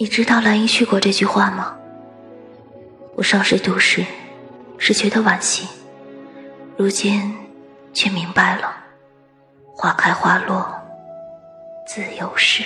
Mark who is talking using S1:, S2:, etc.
S1: 你知道兰因絮果这句话吗？我少时读时是觉得惋惜如今却明白了花开花落自有时。